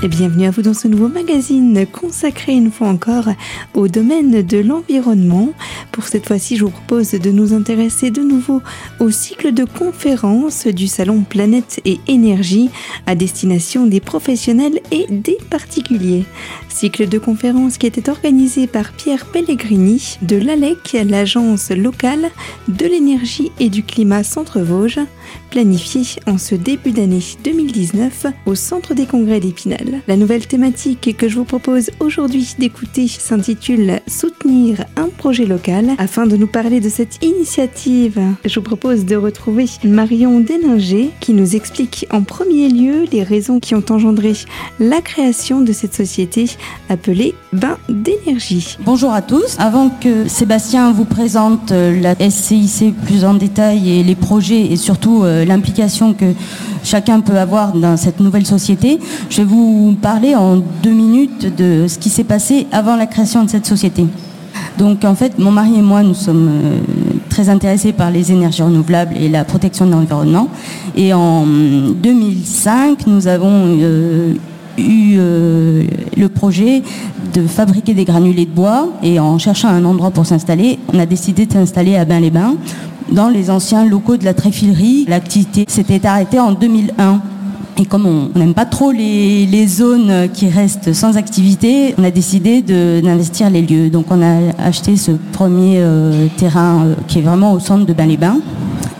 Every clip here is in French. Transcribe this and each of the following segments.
Et bienvenue à vous dans ce nouveau magazine consacré une fois encore au domaine de l'environnement. Pour cette fois-ci, je vous propose de nous intéresser de nouveau au cycle de conférences du salon Planète et Énergie à destination des professionnels et des particuliers. Cycle de conférences qui était organisé par Pierre Pellegrini de l'ALEC, l'agence locale de l'énergie et du climat Centre-Vosges, planifié en ce début d'année 2019 au Centre des congrès d'Épinal. La nouvelle thématique que je vous propose aujourd'hui d'écouter s'intitule Soutenir un projet local. Afin de nous parler de cette initiative, je vous propose de retrouver Marion Déninger qui nous explique en premier lieu les raisons qui ont engendré la création de cette société appelée Bain d'énergie. Bonjour à tous. Avant que Sébastien vous présente euh, la SCIC plus en détail et les projets et surtout euh, l'implication que chacun peut avoir dans cette nouvelle société, je vais vous parler en deux minutes de ce qui s'est passé avant la création de cette société. Donc en fait, mon mari et moi, nous sommes euh, très intéressés par les énergies renouvelables et la protection de l'environnement. Et en 2005, nous avons euh, eu euh, le projet de fabriquer des granulés de bois et en cherchant un endroit pour s'installer, on a décidé de s'installer à Bain-les-Bains dans les anciens locaux de la tréfilerie. L'activité s'était arrêtée en 2001. Et comme on n'aime pas trop les, zones qui restent sans activité, on a décidé d'investir les lieux. Donc on a acheté ce premier euh, terrain euh, qui est vraiment au centre de Bain-les-Bains.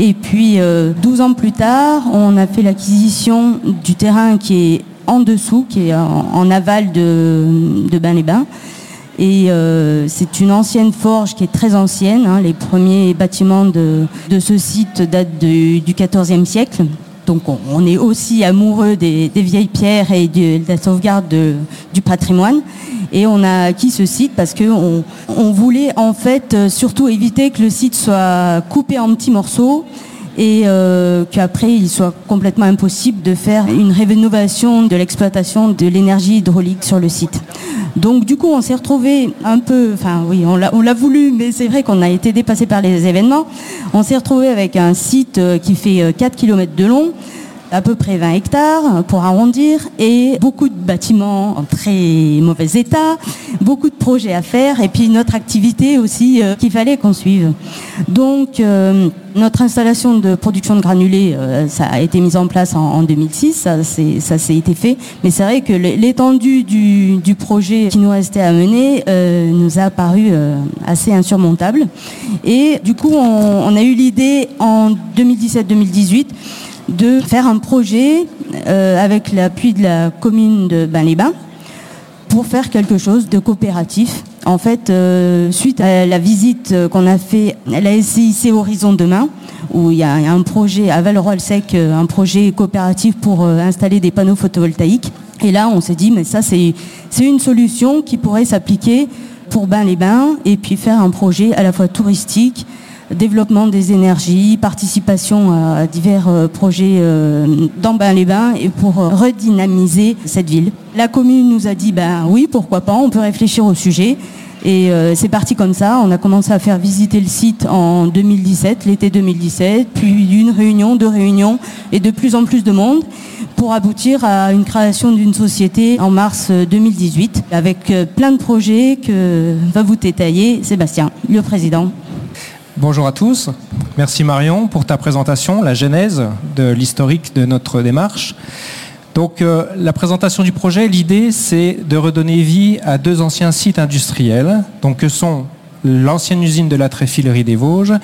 Et puis 12 euh, ans plus tard, on a fait l'acquisition du terrain qui est en dessous, qui est en, aval de, de Bain-les-Bains. Et c'est une ancienne forge qui est très ancienne. Hein. Les premiers bâtiments de, ce site datent du XIVe siècle. Donc on, est aussi amoureux des, vieilles pierres et de, la sauvegarde du patrimoine. Et on a acquis ce site parce qu'on on voulait en fait euh, surtout éviter que le site soit coupé en petits morceaux et euh, qu'après il soit complètement impossible de faire une rénovation de l'exploitation de l'énergie hydraulique sur le site. Donc du coup on s'est retrouvé un peu, enfin oui on l'a voulu, mais c'est vrai qu'on a été dépassé par les événements. On s'est retrouvé avec un site euh, qui fait 4 euh, km de long, à peu près 20 hectares pour arrondir et beaucoup de bâtiments en très mauvais état, beaucoup de projets à faire et puis notre activité aussi euh, qu'il fallait qu'on suive. Donc euh, notre installation de production de granulés, euh, ça a été mise en place en, 2006, ça, s'est été fait, mais c'est vrai que l'étendue du, projet qui nous restait à mener nous a paru assez insurmontable. Et du coup, on a eu l'idée en 2017-2018 de faire un projet euh, avec l'appui de la commune de Bain-les-Bains pour faire quelque chose de coopératif. En fait, euh, suite à la visite qu'on a fait à la SCIC Horizon Demain, où il y a un projet à Valleroy-le-Sec, euh, un projet coopératif pour installer des panneaux photovoltaïques. Et là, on s'est dit, mais ça, c'est une solution qui pourrait s'appliquer pour Bain-les-Bains et puis faire un projet à la fois touristique, développement des énergies, participation à divers euh, projets euh, dans Bain-les-Bains et pour euh, redynamiser cette ville. La commune nous a dit ben oui, pourquoi pas, on peut réfléchir au sujet. Et c'est parti comme ça. On a commencé à faire visiter le site en 2017, l'été 2017, puis une réunion, deux réunions et de plus en plus de monde pour aboutir à une création d'une société en mars 2018 avec plein de projets que va vous détailler Sébastien, le président. Bonjour à tous. Merci Marion pour ta présentation, la genèse de l'historique de notre démarche. Donc euh, la présentation du projet, l'idée c'est de redonner vie à deux anciens sites industriels, donc que sont l'ancienne usine de la tréfilerie des Vosges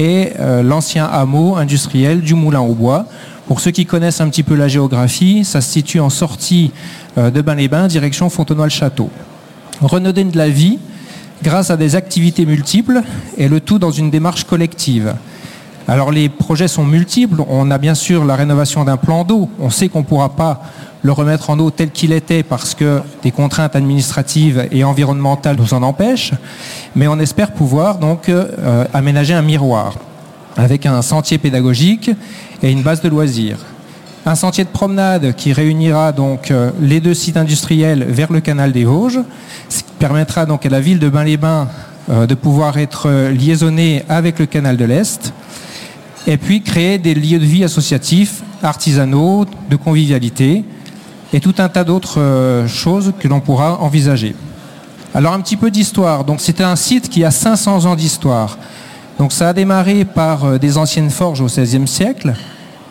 et euh, l'ancien hameau industriel du Moulin au Bois. Pour ceux qui connaissent un petit peu la géographie, ça se situe en sortie euh, de Bain-les-Bains, direction Fontenoy-le-Château. Redonner de la vie, grâce à des activités multiples et le tout dans une démarche collective. Alors les projets sont multiples. On a bien sûr la rénovation d'un plan d'eau. On sait qu'on ne pourra pas le remettre en eau tel qu'il était parce que des contraintes administratives et environnementales nous en empêchent. Mais on espère pouvoir donc euh, aménager un miroir avec un sentier pédagogique et une base de loisirs. Un sentier de promenade qui réunira donc euh, les deux sites industriels vers le canal des Vosges, permettra donc à la ville de Bain-les-Bains euh, de pouvoir être euh, liaisonnée avec le canal de l'Est, et puis créer des lieux de vie associatifs, artisanaux, de convivialité, et tout un tas d'autres euh, choses que l'on pourra envisager. Alors un petit peu d'histoire. Donc c'était un site qui a 500 ans d'histoire. Donc ça a démarré par des anciennes forges au XVIe siècle,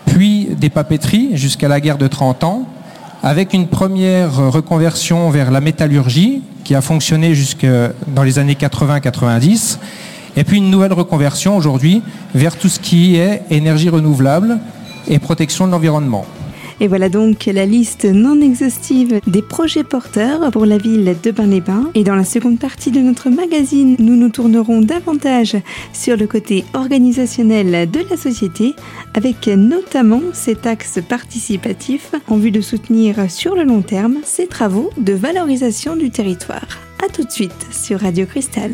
puis des papeteries jusqu'à la guerre de 30 ans, avec une première reconversion vers la métallurgie qui a fonctionné jusque dans les années 80-90, et puis une nouvelle reconversion aujourd'hui vers tout ce qui est énergie renouvelable et protection de l'environnement. Et voilà donc la liste non exhaustive des projets porteurs pour la ville de Bain-les-Bains. Et dans la seconde partie de notre magazine, nous nous tournerons davantage sur le côté organisationnel de la société, avec notamment cet axe participatif en vue de soutenir sur le long terme ces travaux de valorisation du territoire. A tout de suite sur Radio Cristal.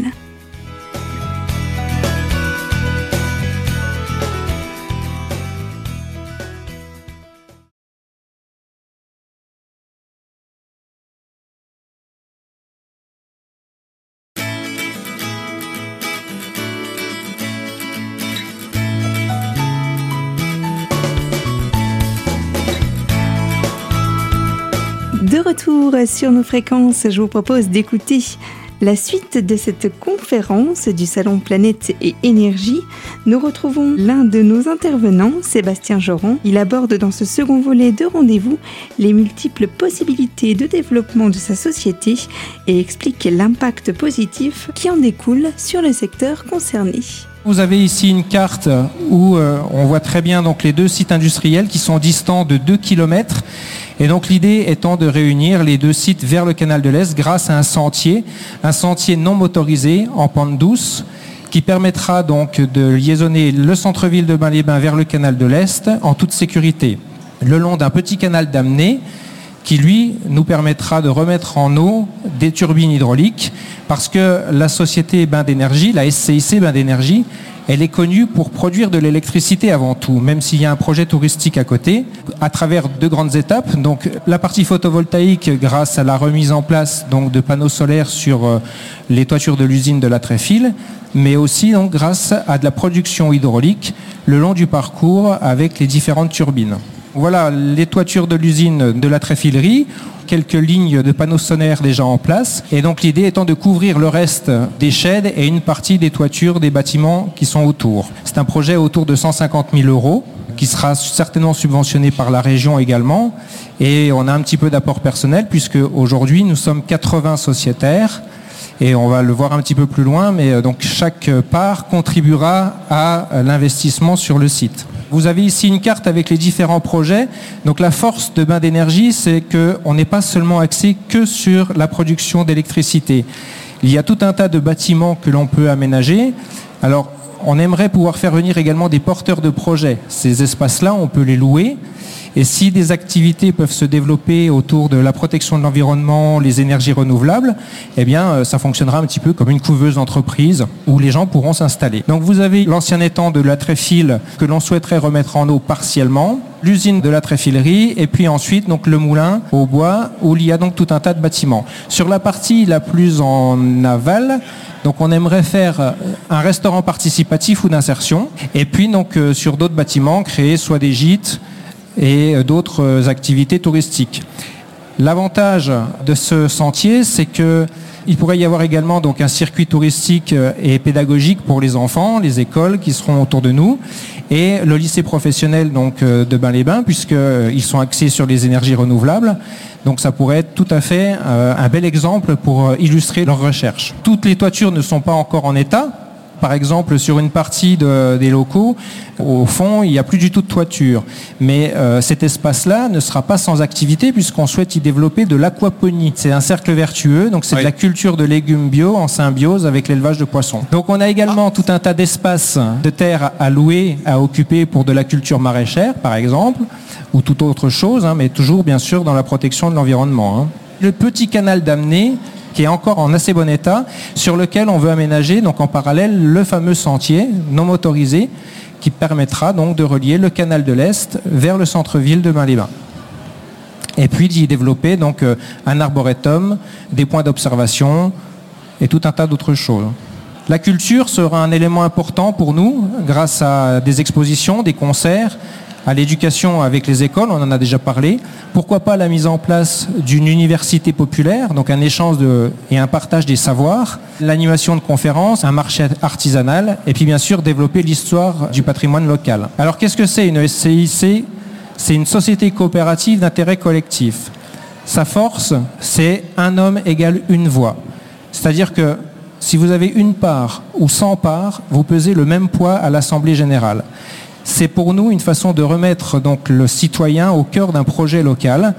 Sur nos fréquences, je vous propose d'écouter la suite de cette conférence du Salon Planète et Énergie. Nous retrouvons l'un de nos intervenants, Sébastien Joron. Il aborde dans ce second volet de rendez-vous les multiples possibilités de développement de sa société et explique l'impact positif qui en découle sur le secteur concerné. Vous avez ici une carte où euh, on voit très bien donc les deux sites industriels qui sont distants de 2 km et donc l'idée étant de réunir les deux sites vers le canal de l'Est grâce à un sentier, un sentier non motorisé en pente douce qui permettra donc de liaisonner le centre-ville de Bain-les-Bains vers le canal de l'Est en toute sécurité, le long d'un petit canal d'amener qui lui nous permettra de remettre en eau des turbines hydrauliques parce que la société Bain d'énergie, la SCIC Bain d'énergie, elle est connue pour produire de l'électricité avant tout, même s'il y a un projet touristique à côté, à travers deux grandes étapes. Donc la partie photovoltaïque, grâce à la remise en place de panneaux solaires sur euh, les toitures de l'usine de la Tréfile, mais aussi grâce à de la production hydraulique le long du parcours avec les différentes turbines. Voilà les toitures de l'usine de la tréfilerie, quelques lignes de panneaux solaires déjà en place. Et donc l'idée étant de couvrir le reste des sheds et une partie des toitures des bâtiments qui sont autour. C'est un projet autour de 150 000 euros qui sera certainement subventionné par la région également. Et on a un petit peu d'apport personnel puisque aujourd'hui nous sommes 80 sociétaires et on va le voir un petit peu plus loin, mais euh, donc chaque part contribuera à l'investissement sur le site. Vous avez ici une carte avec les différents projets. Donc la force de Bain d'énergie, c'est qu'on n'est pas seulement axé que sur la production d'électricité. Il y a tout un tas de bâtiments que l'on peut aménager. Alors, on aimerait pouvoir faire venir également des porteurs de projets. Ces espaces-là, on peut les louer. Et si des activités peuvent se développer autour de la protection de l'environnement, les énergies renouvelables, eh bien, euh, ça fonctionnera un petit peu comme une couveuse d'entreprise où les gens pourront s'installer. Donc, vous avez l'ancien étang de la Tréfile que l'on souhaiterait remettre en eau partiellement, l'usine de la tréfilerie et puis ensuite donc le moulin au bois où il y a donc tout un tas de bâtiments. Sur la partie la plus en aval, donc on aimerait faire euh, un restaurant participatif ou d'insertion et puis donc euh, sur d'autres bâtiments créer soit des gîtes, et euh, d'autres activités touristiques. L'avantage de ce sentier, c'est que il pourrait y avoir également donc un circuit touristique euh, et pédagogique pour les enfants, les écoles qui seront autour de nous, et le lycée professionnel donc de Bain-les-Bains, puisqu'ils sont axés sur les énergies renouvelables. Donc ça pourrait être tout à fait un bel exemple pour illustrer leurs recherches. Toutes les toitures ne sont pas encore en état, par exemple, sur une partie des locaux, au fond, il n'y a plus du tout de toiture. Mais euh, cet espace-là ne sera pas sans activité puisqu'on souhaite y développer de l'aquaponie. C'est un cercle vertueux, donc c'est de la culture de légumes bio en symbiose avec l'élevage de poissons. Donc on a également tout un tas d'espaces de terre à louer, à occuper pour de la culture maraîchère, par exemple, ou toute autre chose, hein, mais toujours bien sûr dans la protection de l'environnement. Hein. Le petit canal d'amener qui est encore en assez bon état, sur lequel on veut aménager donc en parallèle le fameux sentier non motorisé qui permettra donc de relier le canal de l'Est vers le centre-ville de Bain-les-Bains. Et puis d'y développer donc euh, un arboretum, des points d'observation et tout un tas d'autres choses. La culture sera un élément important pour nous grâce à des expositions, des concerts, à l'éducation avec les écoles, on en a déjà parlé. Pourquoi pas la mise en place d'une université populaire, donc un échange et un partage des savoirs, l'animation de conférences, un marché artisanal, et puis bien sûr développer l'histoire du patrimoine local. Alors qu'est-ce que c'est une SCIC C'est une société coopérative d'intérêt collectif. Sa force, c'est un homme égale une voix. C'est-à-dire que si vous avez une part ou 100 parts, vous pesez le même poids à l'Assemblée générale. C'est pour nous une façon de remettre donc le citoyen au cœur d'un projet local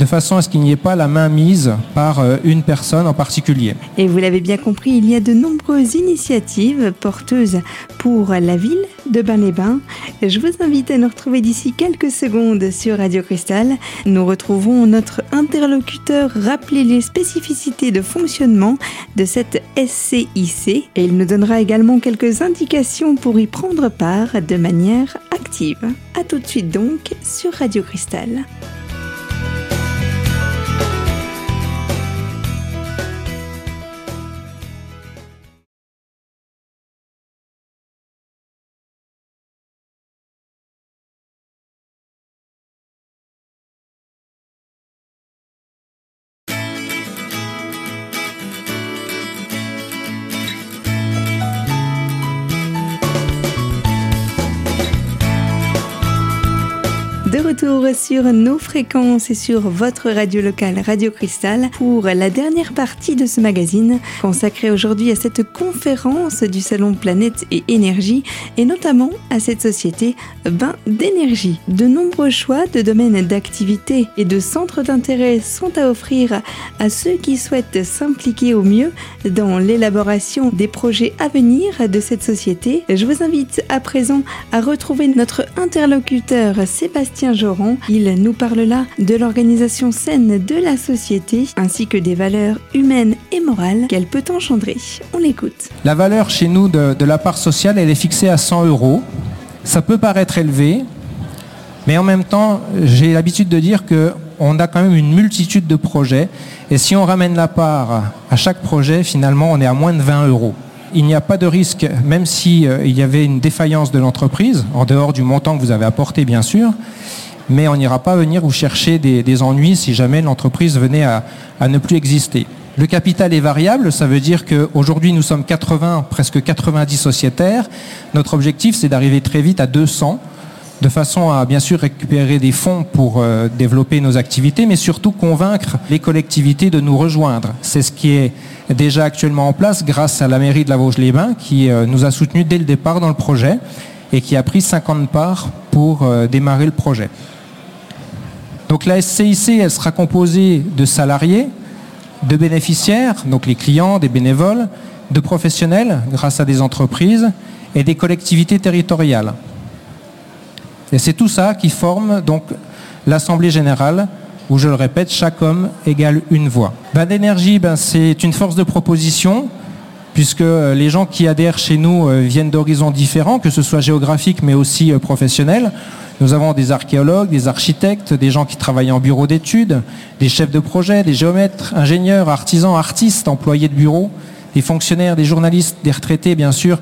de façon à ce qu'il n'y ait pas la main mise par euh, une personne en particulier. Et vous l'avez bien compris, il y a de nombreuses initiatives porteuses pour la ville de Bain-les-Bains. Je vous invite à nous retrouver d'ici quelques secondes sur Radio Cristal. Nous retrouvons notre interlocuteur rappeler les spécificités de fonctionnement de cette SCIC et il nous donnera également quelques indications pour y prendre part de manière active. A tout de suite donc sur Radio Cristal. Sur nos fréquences et sur votre radio locale Radio Cristal pour la dernière partie de ce magazine consacré aujourd'hui à cette conférence du Salon Planète et Énergie et notamment à cette société Bain d'énergie. De nombreux choix de domaines d'activité et de centres d'intérêt sont à offrir à ceux qui souhaitent s'impliquer au mieux dans l'élaboration des projets à venir de cette société. Je vous invite à présent à retrouver notre interlocuteur Sébastien il nous parle là de l'organisation saine de la société ainsi que des valeurs humaines et morales qu'elle peut engendrer. On l'écoute. La valeur chez nous de, la part sociale, elle est fixée à 100 euros. Ça peut paraître élevé, mais en même temps, j'ai l'habitude de dire qu'on a quand même une multitude de projets. Et si on ramène la part à chaque projet, finalement, on est à moins de 20 euros. Il n'y a pas de risque, même s'il euh, y avait une défaillance de l'entreprise, en dehors du montant que vous avez apporté, bien sûr, mais on n'ira pas venir vous chercher des, ennuis si jamais l'entreprise venait à, ne plus exister. Le capital est variable, ça veut dire qu'aujourd'hui nous sommes 80, presque 90 sociétaires. Notre objectif c'est d'arriver très vite à 200, de façon à bien sûr récupérer des fonds pour euh, développer nos activités, mais surtout convaincre les collectivités de nous rejoindre. C'est ce qui est déjà actuellement en place grâce à la mairie de la Vosges-les-Bains qui euh, nous a soutenus dès le départ dans le projet et qui a pris 50 parts pour euh, démarrer le projet. Donc la SCIC, elle sera composée de salariés, de bénéficiaires, donc les clients, des bénévoles, de professionnels grâce à des entreprises et des collectivités territoriales. Et c'est tout ça qui forme donc l'Assemblée générale où, je le répète, chaque homme égale une voix. Ben, d'énergie, ben, c'est une force de proposition puisque euh, les gens qui adhèrent chez nous euh, viennent d'horizons différents, que ce soit géographiques mais aussi euh, professionnels. Nous avons des archéologues, des architectes, des gens qui travaillent en bureau d'études, des chefs de projet, des géomètres, ingénieurs, artisans, artistes, employés de bureau, des fonctionnaires, des journalistes, des retraités bien sûr,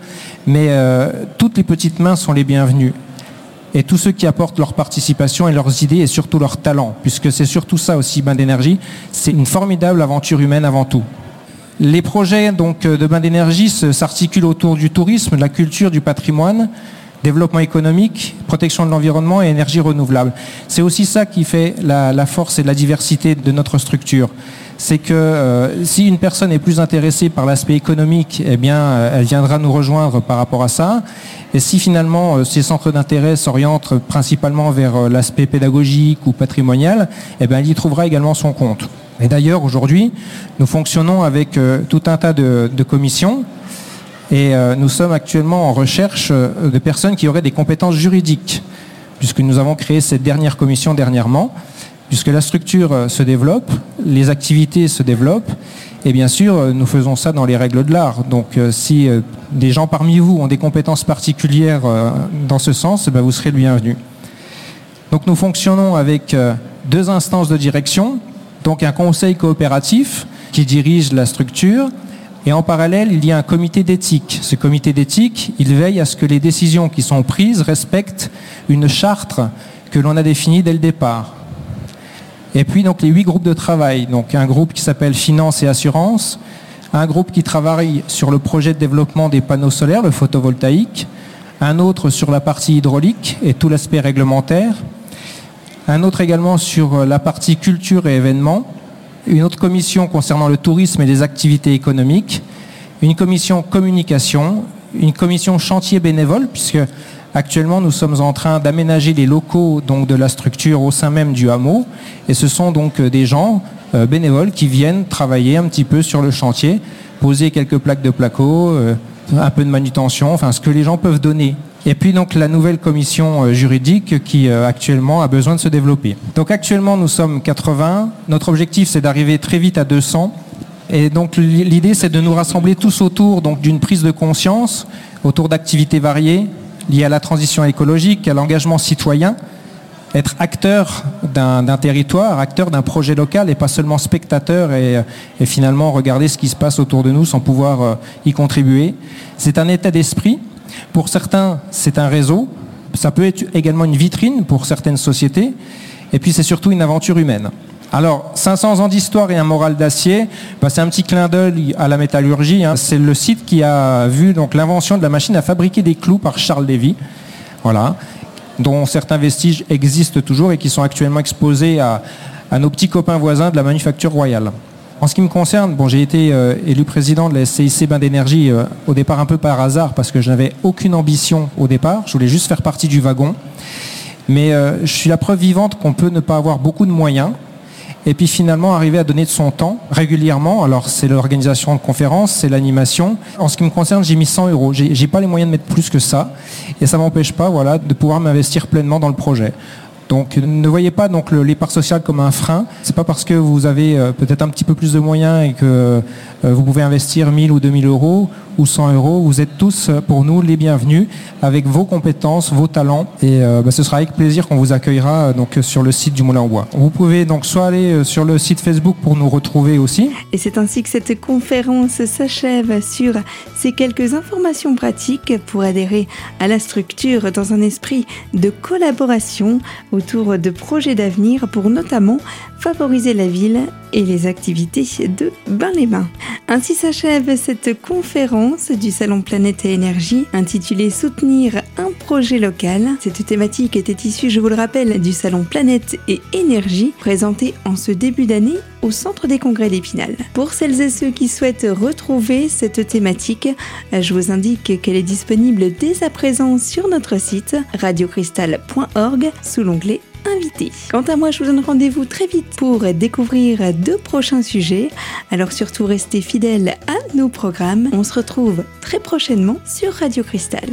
mais toutes les petites mains sont les bienvenues. Et tous ceux qui apportent leur participation et leurs idées et surtout leur talent, puisque c'est surtout ça aussi, Bain d'énergie, c'est une formidable aventure humaine avant tout. Les projets donc, de bain d'énergie s'articulent autour du tourisme, de la culture, du patrimoine, développement économique, protection de l'environnement et énergie renouvelable. C'est aussi ça qui fait la, force et la diversité de notre structure. C'est que euh, si une personne est plus intéressée par l'aspect économique, eh bien, euh, elle viendra nous rejoindre par rapport à ça. Et si finalement euh, ces centres d'intérêt s'orientent principalement vers l'aspect pédagogique ou patrimonial, eh bien, elle y trouvera également son compte. Et d'ailleurs, aujourd'hui, nous fonctionnons avec euh, tout un tas de, commissions et euh, nous sommes actuellement en recherche euh, de personnes qui auraient des compétences juridiques, puisque nous avons créé cette dernière commission dernièrement, puisque la structure se développe, les activités se développent, et bien sûr, nous faisons ça dans les règles de l'art. Donc si des gens parmi vous ont des compétences particulières dans ce sens, ben, vous serez le bienvenu. Donc nous fonctionnons avec deux instances de direction donc un conseil coopératif qui dirige la structure Et en parallèle, il y a un comité d'éthique. Ce comité d'éthique, il veille à ce que les décisions qui sont prises respectent une charte que l'on a définie dès le départ. Et puis donc les huit groupes de travail. Donc un groupe qui s'appelle Finance et Assurance, un groupe qui travaille sur le projet de développement des panneaux solaires, le photovoltaïque, un autre sur la partie hydraulique et tout l'aspect réglementaire, un autre également sur la partie culture et événements, une autre commission concernant le tourisme et les activités économiques, une commission communication, une commission chantier bénévole, puisque actuellement nous sommes en train d'aménager les locaux donc, de la structure au sein même du hameau, et ce sont donc des gens euh, bénévoles qui viennent travailler un petit peu sur le chantier, poser quelques plaques de placo, euh, un peu de manutention, enfin ce que les gens peuvent donner et puis donc la nouvelle commission euh, juridique qui actuellement a besoin de se développer. Donc actuellement nous sommes 80. Notre objectif c'est d'arriver très vite à 200. Et donc l'idée c'est de nous rassembler tous autour d'une prise de conscience, autour d'activités variées liées à la transition écologique, à l'engagement citoyen, être acteur d'un territoire, acteur d'un projet local et pas seulement spectateur et, et, finalement regarder ce qui se passe autour de nous sans pouvoir euh, y contribuer. C'est un état d'esprit. Pour certains, c'est un réseau. Ça peut être également une vitrine pour certaines sociétés. Et puis c'est surtout une aventure humaine. Alors, 500 ans d'histoire et un moral d'acier, bah, c'est un petit clin d'œil à la métallurgie. Hein. C'est le site qui a vu donc l'invention de la machine à fabriquer des clous par Charles Lévy. Voilà dont certains vestiges existent toujours et qui sont actuellement exposés à, nos petits copains voisins de la manufacture royale. En ce qui me concerne, bon, j'ai été euh, élu président de la SCIC Bain d'énergie euh, au départ un peu par hasard parce que je n'avais aucune ambition au départ. Je voulais juste faire partie du wagon. Mais euh, je suis la preuve vivante qu'on peut ne pas avoir beaucoup de moyens et puis finalement arriver à donner de son temps régulièrement. Alors c'est l'organisation de conférences, c'est l'animation. En ce qui me concerne, j'ai mis 100 euros. J'ai pas les moyens de mettre plus que ça, et ça m'empêche pas, voilà, de pouvoir m'investir pleinement dans le projet. Donc ne voyez pas donc les parts sociales comme un frein. C'est pas parce que vous avez euh, peut-être un petit peu plus de moyens et que euh, vous pouvez investir 1000 ou 2000 euros ou 100 euros. Vous êtes tous euh, pour nous les bienvenus avec vos compétences, vos talents. Et bah, ce sera avec plaisir qu'on vous accueillera donc sur le site du Moulin au Bois. Vous pouvez donc soit aller sur le site Facebook pour nous retrouver aussi. Et c'est ainsi que cette conférence s'achève sur ces quelques informations pratiques pour adhérer à la structure dans un esprit de collaboration autour de projets d'avenir pour notamment favoriser la ville et les activités de Bain-les-Bains. Ainsi s'achève cette conférence du Salon Planète et Énergie intitulée Soutenir un projet local. Cette thématique était issue, je vous le rappelle, du Salon Planète et Énergie présenté en ce début d'année au Centre des Congrès d'Épinal. Pour celles et ceux qui souhaitent retrouver cette thématique, je vous indique qu'elle est disponible dès à présent sur notre site radiocristal.org sous l'onglet invité. Quant à moi, je vous donne rendez-vous très vite pour découvrir deux prochains sujets. Alors surtout restez fidèles à nos programmes. On se retrouve très prochainement sur Radio Cristal.